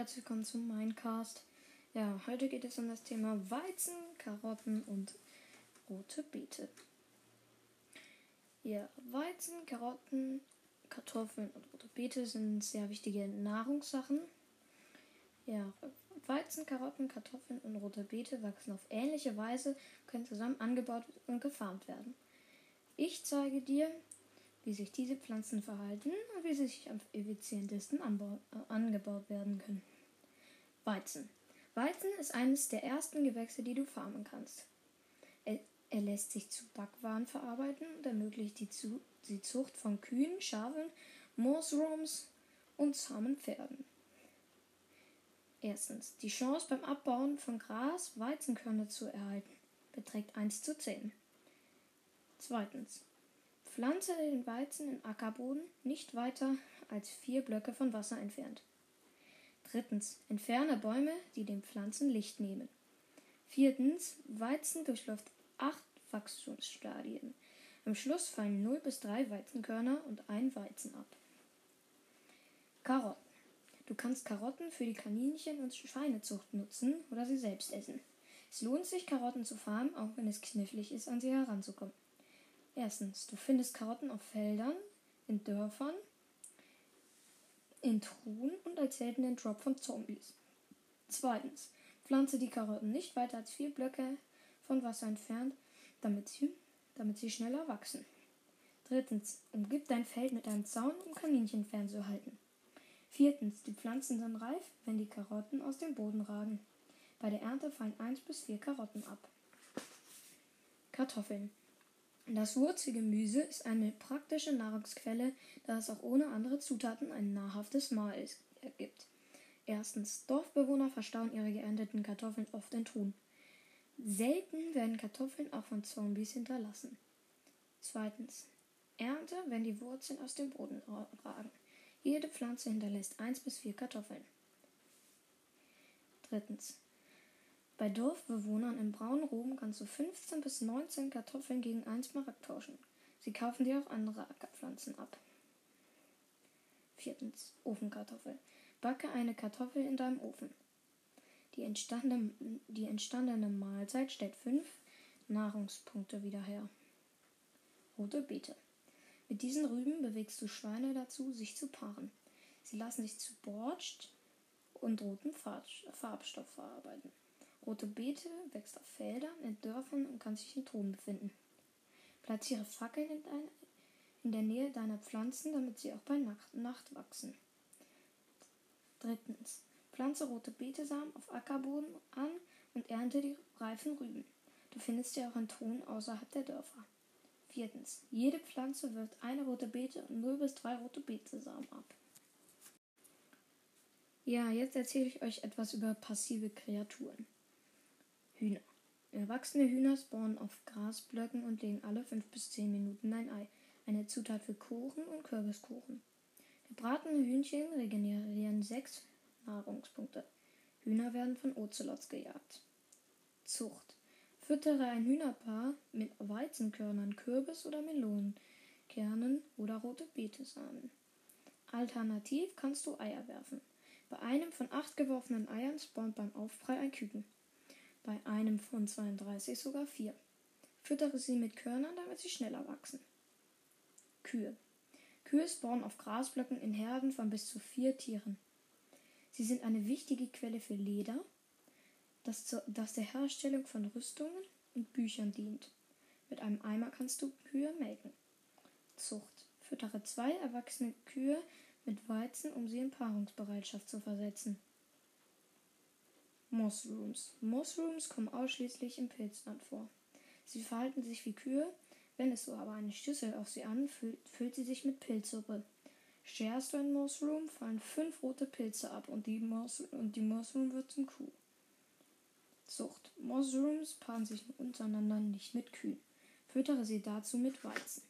herzlich willkommen zum Minecast. Ja, heute geht es um das Thema Weizen, Karotten und rote Beete. Ja, Weizen, Karotten, Kartoffeln und rote Beete sind sehr wichtige Nahrungssachen. Ja, Weizen, Karotten, Kartoffeln und rote Beete wachsen auf ähnliche Weise, können zusammen angebaut und gefarmt werden. Ich zeige dir, wie sich diese Pflanzen verhalten und wie sie sich am effizientesten äh, angebaut werden können. Weizen. Weizen ist eines der ersten Gewächse, die du farmen kannst. Er, er lässt sich zu Backwaren verarbeiten und ermöglicht die, zu, die Zucht von Kühen, Schafen, Moosrooms und zahmen Pferden. Erstens. Die Chance beim Abbauen von Gras Weizenkörner zu erhalten beträgt 1 zu 10. Zweitens. Pflanze den Weizen in Ackerboden nicht weiter als vier Blöcke von Wasser entfernt. Drittens. Entferne Bäume, die den Pflanzen Licht nehmen. Viertens. Weizen durchläuft acht Wachstumsstadien. Am Schluss fallen 0 bis 3 Weizenkörner und ein Weizen ab. Karotten. Du kannst Karotten für die Kaninchen- und Schweinezucht nutzen oder sie selbst essen. Es lohnt sich, Karotten zu farmen, auch wenn es knifflig ist, an sie heranzukommen. Erstens, du findest Karotten auf Feldern, in Dörfern, in Truhen und als seltenen Drop von Zombies. Zweitens, pflanze die Karotten nicht weiter als vier Blöcke von Wasser entfernt, damit sie, damit sie schneller wachsen. Drittens, umgib dein Feld mit einem Zaun, um Kaninchen fernzuhalten. Viertens, die Pflanzen sind reif, wenn die Karotten aus dem Boden ragen. Bei der Ernte fallen eins bis vier Karotten ab. Kartoffeln. Das Wurzelgemüse ist eine praktische Nahrungsquelle, da es auch ohne andere Zutaten ein nahrhaftes Mahl ergibt. Erstens. Dorfbewohner verstauen ihre geernteten Kartoffeln oft in Truhen. Selten werden Kartoffeln auch von Zombies hinterlassen. Zweitens. Ernte, wenn die Wurzeln aus dem Boden ragen. Jede Pflanze hinterlässt eins bis vier Kartoffeln. Drittens. Bei Dorfbewohnern in Braunruben kannst du 15 bis 19 Kartoffeln gegen 1 Mark tauschen. Sie kaufen dir auch andere Ackerpflanzen ab. Viertens. Ofenkartoffel. Backe eine Kartoffel in deinem Ofen. Die entstandene, die entstandene Mahlzeit stellt 5 Nahrungspunkte wieder her. Rote Beete. Mit diesen Rüben bewegst du Schweine dazu, sich zu paaren. Sie lassen sich zu Borscht und rotem Farbstoff verarbeiten. Rote Beete wächst auf Feldern, in Dörfern und kann sich in Truhen befinden. Platziere Fackeln in, dein, in der Nähe deiner Pflanzen, damit sie auch bei Nacht, Nacht wachsen. Drittens. Pflanze rote Beetesamen auf Ackerboden an und ernte die reifen Rüben. Du findest sie auch in Truhen außerhalb der Dörfer. Viertens. Jede Pflanze wirft eine rote Beete und 0 bis 3 rote Beetesamen ab. Ja, jetzt erzähle ich euch etwas über passive Kreaturen. Hühner. Erwachsene Hühner spawnen auf Grasblöcken und legen alle 5 bis 10 Minuten ein Ei. Eine Zutat für Kuchen und Kürbiskuchen. Gebratene Hühnchen regenerieren 6 Nahrungspunkte. Hühner werden von Ozelots gejagt. Zucht. Füttere ein Hühnerpaar mit Weizenkörnern, Kürbis- oder Melonenkernen oder rote Beetesamen. Alternativ kannst du Eier werfen. Bei einem von acht geworfenen Eiern spawnt beim Aufprall ein Küken bei einem von 32 sogar vier. Füttere sie mit Körnern, damit sie schneller wachsen. Kühe. Kühe spawnen auf Grasblöcken in Herden von bis zu vier Tieren. Sie sind eine wichtige Quelle für Leder, das, zu, das der Herstellung von Rüstungen und Büchern dient. Mit einem Eimer kannst du Kühe melken. Zucht. Füttere zwei erwachsene Kühe mit Weizen, um sie in Paarungsbereitschaft zu versetzen. Mushrooms. Mushrooms kommen ausschließlich im Pilzland vor. Sie verhalten sich wie Kühe, wenn es so aber eine Schüssel auf sie anfüllt, füllt sie sich mit Pilzsuppe. Scherst du ein Mushroom, fallen fünf rote Pilze ab und die, Mus und die Mushroom wird zum Kuh. Zucht. Mushrooms paaren sich untereinander nicht mit Kühen. Füttere sie dazu mit Weizen.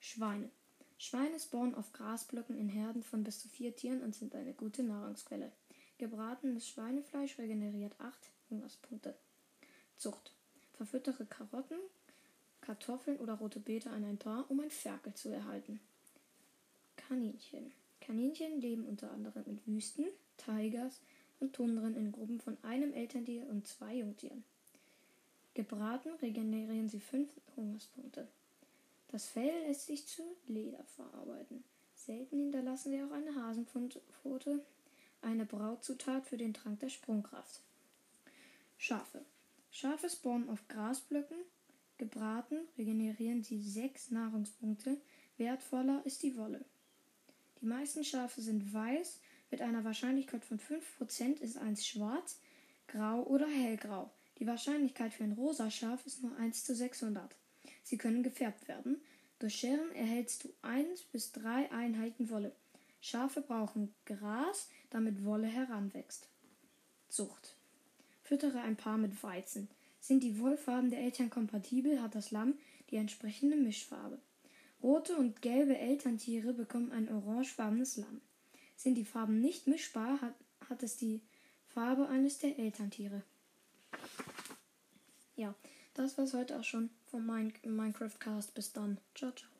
Schweine. Schweine spawnen auf Grasblöcken in Herden von bis zu vier Tieren und sind eine gute Nahrungsquelle. Gebratenes Schweinefleisch regeneriert acht Hungerspunkte. Zucht. Verfüttere Karotten, Kartoffeln oder rote Beete an ein Paar, um ein Ferkel zu erhalten. Kaninchen. Kaninchen leben unter anderem in Wüsten, Tigers und Tundren in Gruppen von einem Elterntier und zwei Jungtieren. Gebraten regenerieren sie fünf Hungerspunkte. Das Fell lässt sich zu Leder verarbeiten. Selten hinterlassen sie auch eine Hasenpfote, eine Brauzutat für den Trank der Sprungkraft. Schafe. Schafe spawnen auf Grasblöcken. Gebraten regenerieren sie sechs Nahrungspunkte. Wertvoller ist die Wolle. Die meisten Schafe sind weiß. Mit einer Wahrscheinlichkeit von 5% ist eins schwarz, grau oder hellgrau. Die Wahrscheinlichkeit für ein rosa Schaf ist nur 1 zu 600. Sie können gefärbt werden. Durch Scheren erhältst du 1 bis 3 Einheiten Wolle. Schafe brauchen Gras, damit Wolle heranwächst. Zucht. Füttere ein Paar mit Weizen. Sind die Wollfarben der Eltern kompatibel, hat das Lamm die entsprechende Mischfarbe. Rote und gelbe Elterntiere bekommen ein orangefarbenes Lamm. Sind die Farben nicht mischbar, hat, hat es die Farbe eines der Elterntiere. Ja, das war's heute auch schon vom Minecraft Cast. Bis dann. Ciao, ciao.